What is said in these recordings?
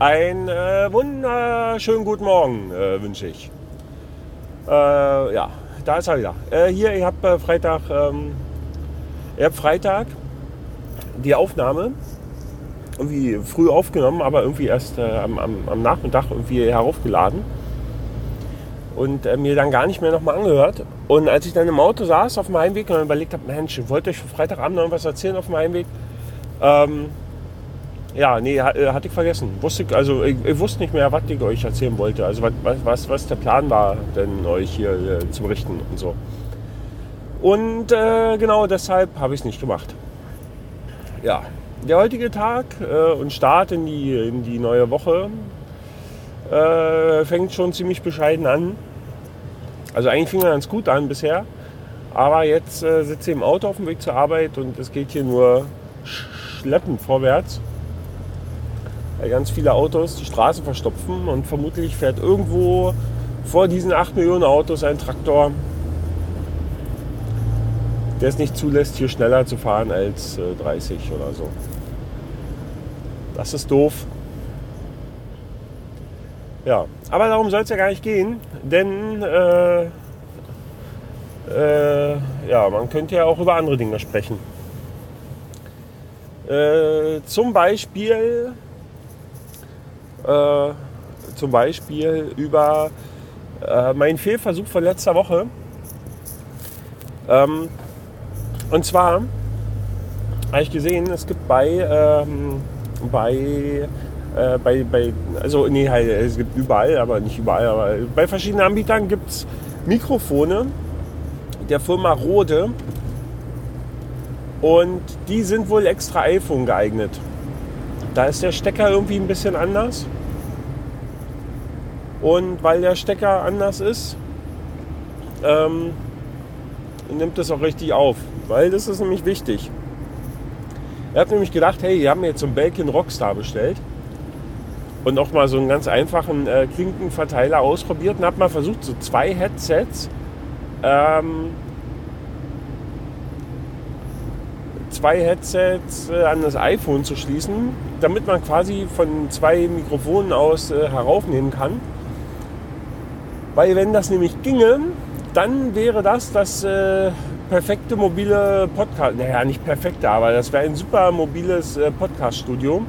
Ein äh, wunderschönen guten Morgen äh, wünsche ich. Äh, ja, da ist er wieder. Äh, hier, ich habe äh, Freitag, ähm, habe Freitag die Aufnahme irgendwie früh aufgenommen, aber irgendwie erst äh, am, am, Nachmittag irgendwie heraufgeladen und mir dann gar nicht mehr nochmal angehört. Und als ich dann im Auto saß auf dem Heimweg und überlegt habe, Mensch, ich wollte euch für Freitagabend noch irgendwas erzählen auf dem Heimweg, ähm, ja, nee, äh, hatte ich vergessen. Wusste, also ich, ich, wusste nicht mehr, was ich euch erzählen wollte. Also was, was, was der Plan war, denn euch hier äh, zu berichten und so. Und äh, genau deshalb habe ich es nicht gemacht. Ja, der heutige Tag äh, und Start in die, in die neue Woche äh, fängt schon ziemlich bescheiden an. Also eigentlich fing er ganz gut an bisher. Aber jetzt äh, sitze ich im Auto auf dem Weg zur Arbeit und es geht hier nur schleppend vorwärts. Weil ganz viele Autos die Straße verstopfen und vermutlich fährt irgendwo vor diesen 8 Millionen Autos ein Traktor, der es nicht zulässt, hier schneller zu fahren als 30 äh, oder so. Das ist doof. Ja, aber darum soll es ja gar nicht gehen, denn äh, äh, ja, man könnte ja auch über andere Dinge sprechen. Äh, zum Beispiel äh, zum Beispiel über äh, meinen Fehlversuch von letzter Woche. Ähm, und zwar habe ich gesehen, es gibt bei, ähm, bei, äh, bei, bei, also nee, halt, es gibt überall, aber nicht überall, aber bei verschiedenen Anbietern gibt es Mikrofone der Firma Rode und die sind wohl extra iPhone geeignet. Da ist der Stecker irgendwie ein bisschen anders. Und weil der Stecker anders ist, ähm, nimmt es auch richtig auf. Weil das ist nämlich wichtig. Er hat nämlich gedacht, hey, wir haben jetzt so einen Belkin Rockstar bestellt und auch mal so einen ganz einfachen äh, Klinkenverteiler ausprobiert und habe mal versucht, so zwei Headsets ähm, zwei Headsets äh, an das iPhone zu schließen, damit man quasi von zwei Mikrofonen aus äh, heraufnehmen kann. Weil wenn das nämlich ginge, dann wäre das das äh, perfekte mobile Podcast. Naja, nicht perfekte, aber das wäre ein super mobiles Podcast-Studio.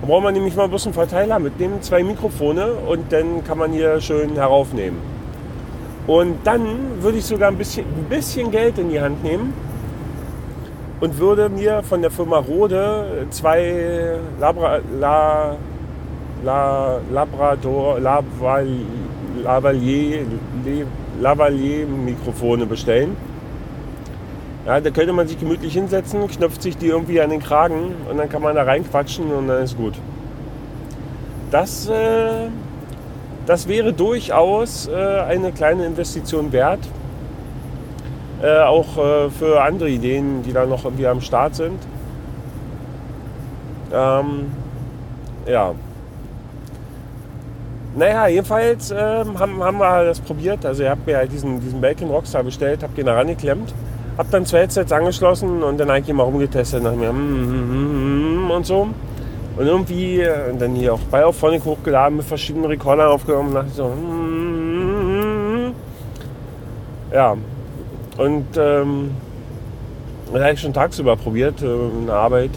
Da braucht man nämlich mal bloß einen Verteiler mitnehmen, zwei Mikrofone und dann kann man hier schön heraufnehmen. Und dann würde ich sogar ein bisschen, ein bisschen Geld in die Hand nehmen und würde mir von der Firma Rode zwei Labra, La, La, Labrador, Lavalier, Lavalier, Mikrofone bestellen. Ja, da könnte man sich gemütlich hinsetzen, knöpft sich die irgendwie an den Kragen und dann kann man da reinquatschen und dann ist gut. Das, äh, das wäre durchaus äh, eine kleine Investition wert. Äh, auch äh, für andere Ideen, die da noch irgendwie am Start sind. Ähm, ja. Naja, jedenfalls ähm, haben, haben wir das probiert. Also ich habe mir halt diesen, diesen Belkin Rockstar bestellt, habe den da rangeklemmt, habe dann zwei Headsets angeschlossen und dann eigentlich mal rumgetestet nach mir mm, mm, mm, und so. Und irgendwie äh, dann hier auch bei Auphonic hochgeladen, mit verschiedenen Recordern aufgenommen und dachte so, ja, und ähm, das habe ich schon tagsüber probiert äh, in der Arbeit.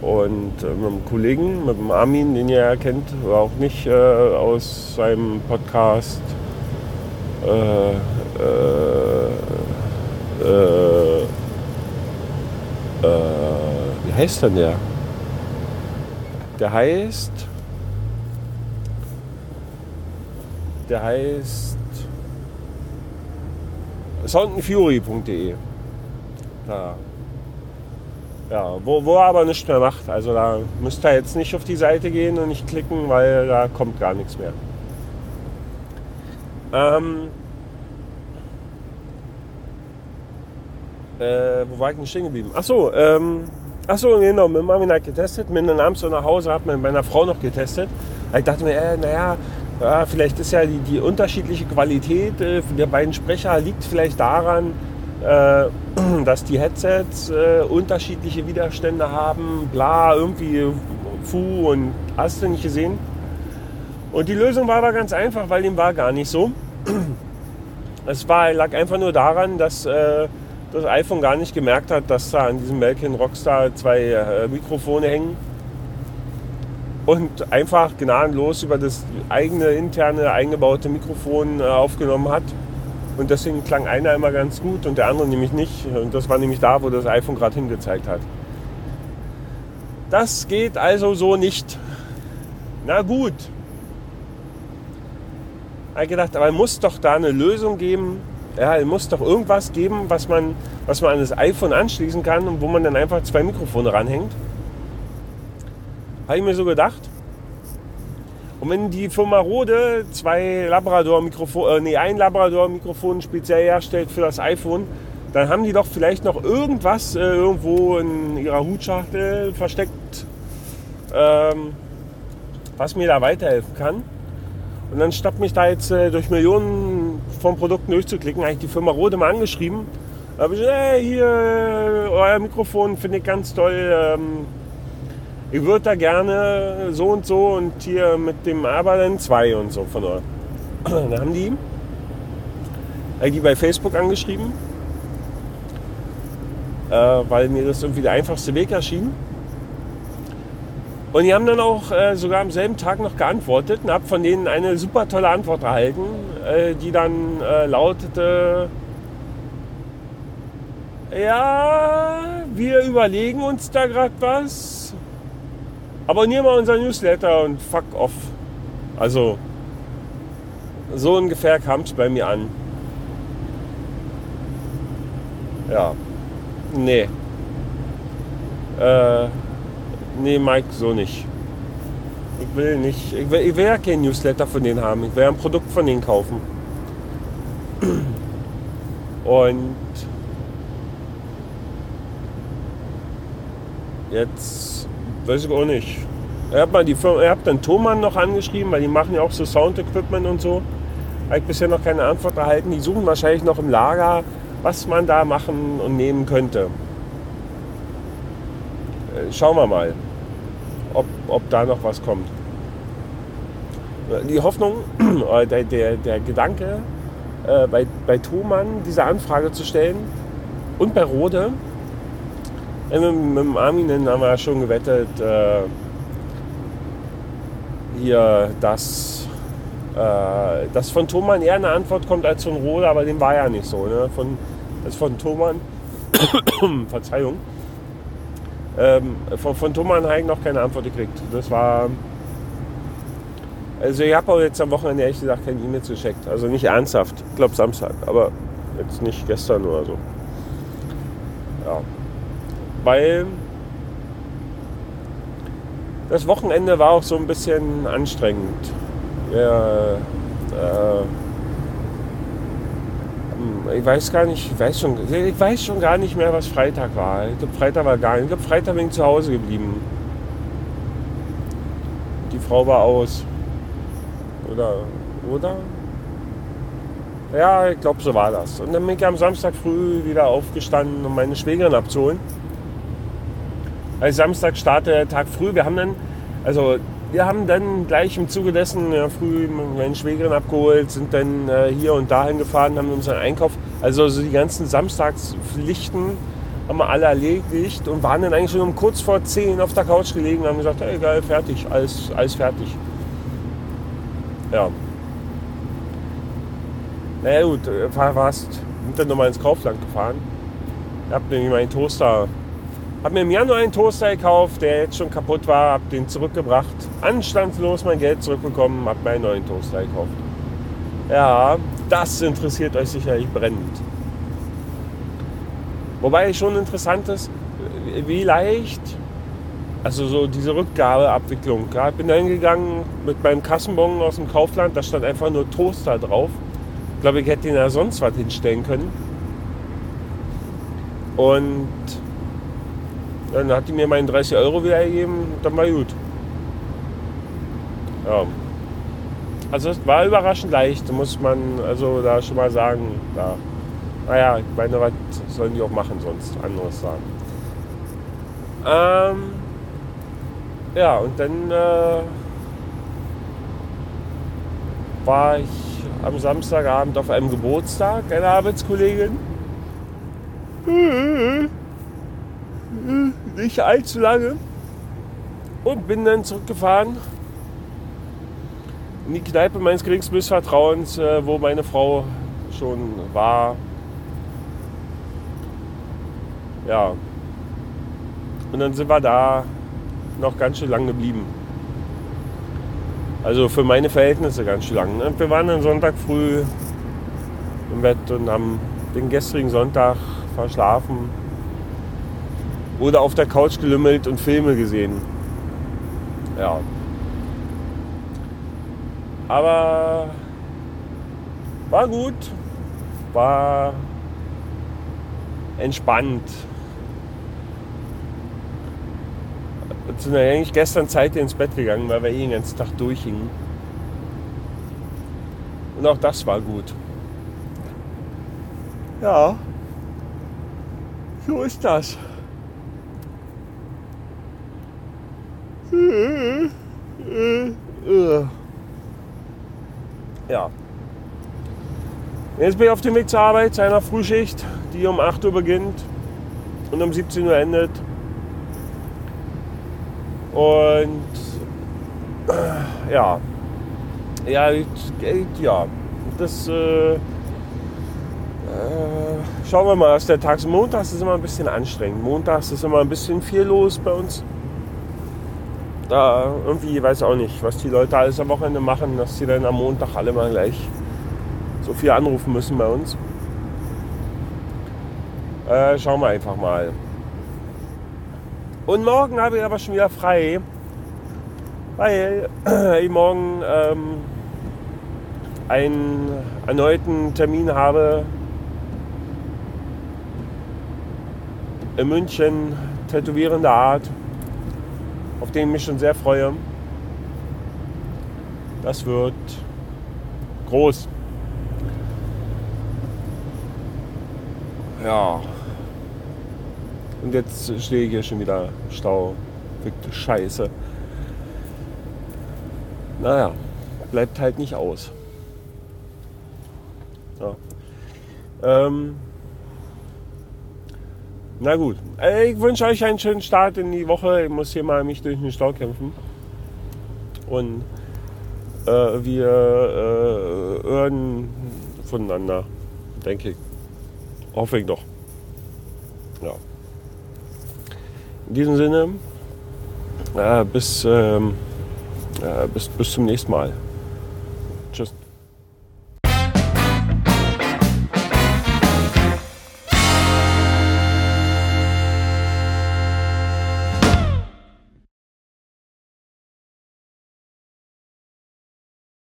Und äh, mit einem Kollegen, mit dem Armin, den ihr ja kennt, aber auch nicht äh, aus seinem Podcast. Äh, äh, äh, wie heißt denn der? Der heißt. Der heißt soundandfury.de. Ja. ja, wo, wo er aber nichts mehr macht. Also da müsst ihr jetzt nicht auf die Seite gehen und nicht klicken, weil da kommt gar nichts mehr. Ähm, äh, wo war ich denn stehen geblieben? Achso, ähm, achso, genau, mit Marvin hat getestet, mit einem abends so nach Hause, hat mit meiner Frau noch getestet. Ich dachte mir, äh, naja, ja, vielleicht ist ja die, die unterschiedliche Qualität äh, der beiden Sprecher liegt vielleicht daran, äh, dass die Headsets äh, unterschiedliche Widerstände haben, bla, irgendwie Fu und hast du nicht gesehen. Und die Lösung war aber ganz einfach, weil dem war gar nicht so. Es war, lag einfach nur daran, dass äh, das iPhone gar nicht gemerkt hat, dass da an diesem Belkin Rockstar zwei äh, Mikrofone hängen und einfach gnadenlos über das eigene interne eingebaute Mikrofon äh, aufgenommen hat. Und deswegen klang einer immer ganz gut und der andere nämlich nicht. Und das war nämlich da, wo das iPhone gerade hingezeigt hat. Das geht also so nicht. Na gut. Ich gedacht, aber muss doch da eine Lösung geben. Ja, es muss doch irgendwas geben, was man, was man an das iPhone anschließen kann und wo man dann einfach zwei Mikrofone ranhängt. Habe ich mir so gedacht. Und wenn die Firma Rode zwei Labrador-Mikrofon, äh, nee, ein Labrador-Mikrofon speziell herstellt für das iPhone, dann haben die doch vielleicht noch irgendwas äh, irgendwo in ihrer Hutschachtel versteckt, ähm, was mir da weiterhelfen kann. Und dann statt mich da jetzt äh, durch Millionen von Produkten durchzuklicken, habe ich die Firma Rode mal angeschrieben. Da habe ich gesagt, hey, hier, euer Mikrofon finde ich ganz toll. Ähm, ich würde da gerne so und so und hier mit dem aber dann zwei und so von euch. Dann haben die, die bei Facebook angeschrieben, äh, weil mir das irgendwie der einfachste Weg erschien. Und die haben dann auch äh, sogar am selben Tag noch geantwortet und habe von denen eine super tolle Antwort erhalten, äh, die dann lautete, ja, wir überlegen uns da gerade was abonniere mal unser Newsletter und fuck off. Also, so ungefähr kam es bei mir an. Ja. Nee. Äh, nee, Mike, so nicht. Ich will nicht. Ich will, ich will ja kein Newsletter von denen haben. Ich will ja ein Produkt von denen kaufen. Und jetzt Weiß ich auch nicht. Firma, er hat dann Thomann noch angeschrieben, weil die machen ja auch so Sound-Equipment und so. Habe ich bisher noch keine Antwort erhalten. Die suchen wahrscheinlich noch im Lager, was man da machen und nehmen könnte. Äh, schauen wir mal, ob, ob da noch was kommt. Die Hoffnung, der, der, der Gedanke, äh, bei, bei Thomann diese Anfrage zu stellen und bei Rode, mit, mit dem Armin haben wir schon gewettet, äh, hier, dass, äh, dass von Thomann eher eine Antwort kommt als von Rode, aber dem war ja nicht so. Ne? Von, also von Thomann, Verzeihung, ähm, von, von Thomann habe ich noch keine Antwort gekriegt. Das war. Also ich habe auch jetzt am Wochenende ehrlich gesagt keine E-Mails geschickt. Also nicht ernsthaft. Ich glaube Samstag, aber jetzt nicht gestern oder so. Ja weil das Wochenende war auch so ein bisschen anstrengend. Ja, äh, hm, ich weiß gar nicht, ich weiß schon, ich weiß schon gar nicht mehr, was Freitag war. Ich glaube, Freitag war gar nicht. Ich glaube, Freitag bin ich zu Hause geblieben. Die Frau war aus. Oder? Oder? Ja, ich glaube, so war das. Und dann bin ich am Samstag früh wieder aufgestanden, um meine Schwägerin abzuholen. Also Samstag startet Tag früh. Wir haben dann, also wir haben dann gleich im Zuge dessen ja, früh meine Schwägerin abgeholt, sind dann äh, hier und dahin gefahren, haben unseren Einkauf, also, also die ganzen Samstagspflichten haben wir alle erledigt und waren dann eigentlich schon um kurz vor 10 auf der Couch gelegen und haben gesagt, hey, geil, fertig, alles, alles fertig. Ja. Naja gut, fast, sind dann nochmal ins Kaufland gefahren. Ich habe nämlich meinen Toaster habe mir im Januar einen Toaster gekauft, der jetzt schon kaputt war, habe den zurückgebracht, anstandslos mein Geld zurückbekommen, habe mir einen neuen Toaster gekauft. Ja, das interessiert euch sicherlich brennend. Wobei schon interessant ist, wie leicht, also so diese Rückgabeabwicklung. Ja, ich bin da hingegangen mit meinem Kassenbon aus dem Kaufland, da stand einfach nur Toaster drauf. Ich glaube, ich hätte den ja sonst was hinstellen können. Und dann hat die mir meinen 30 Euro wieder gegeben, dann war gut. Ja. Also es war überraschend leicht, muss man also da schon mal sagen. Ja. Naja, ich meine, was sollen die auch machen sonst? Anderes sagen. Ähm, Ja, und dann äh, war ich am Samstagabend auf einem Geburtstag einer Arbeitskollegin. Nicht allzu lange. Und bin dann zurückgefahren in die Kneipe meines geringsten Missvertrauens, äh, wo meine Frau schon war. Ja. Und dann sind wir da noch ganz schön lang geblieben. Also für meine Verhältnisse ganz schön lang. Ne? Wir waren dann Sonntag früh im Bett und haben den gestrigen Sonntag verschlafen. Oder auf der Couch gelümmelt und Filme gesehen. Ja. Aber war gut, war entspannt. Wir sind eigentlich gestern Zeit ins Bett gegangen, weil wir eh den ganzen Tag durchhingen. Und auch das war gut. Ja, so ist das. Ja. Jetzt bin ich auf dem Weg zur Arbeit, zu einer Frühschicht, die um 8 Uhr beginnt und um 17 Uhr endet. Und ja, ja, ja, das äh, äh, schauen wir mal, was der Tag ist. Montags ist immer ein bisschen anstrengend. Montags ist immer ein bisschen viel los bei uns. Da irgendwie, weiß auch nicht, was die Leute alles am Wochenende machen, dass sie dann am Montag alle mal gleich so viel anrufen müssen bei uns. Äh, schauen wir einfach mal. Und morgen habe ich aber schon wieder frei, weil ich morgen ähm, einen erneuten Termin habe in München, tätowierender Art, auf den ich mich schon sehr freue. Das wird groß. Ja. Und jetzt stehe ich hier schon wieder Stau. Fickte Scheiße. Naja, bleibt halt nicht aus. Ja. Ähm, na gut, äh, ich wünsche euch einen schönen Start in die Woche. Ich muss hier mal mich durch den Stau kämpfen. Und äh, wir äh, hören voneinander, denke ich. Hoffe ich doch. Ja. In diesem Sinne, äh, bis, ähm, äh, bis, bis zum nächsten Mal.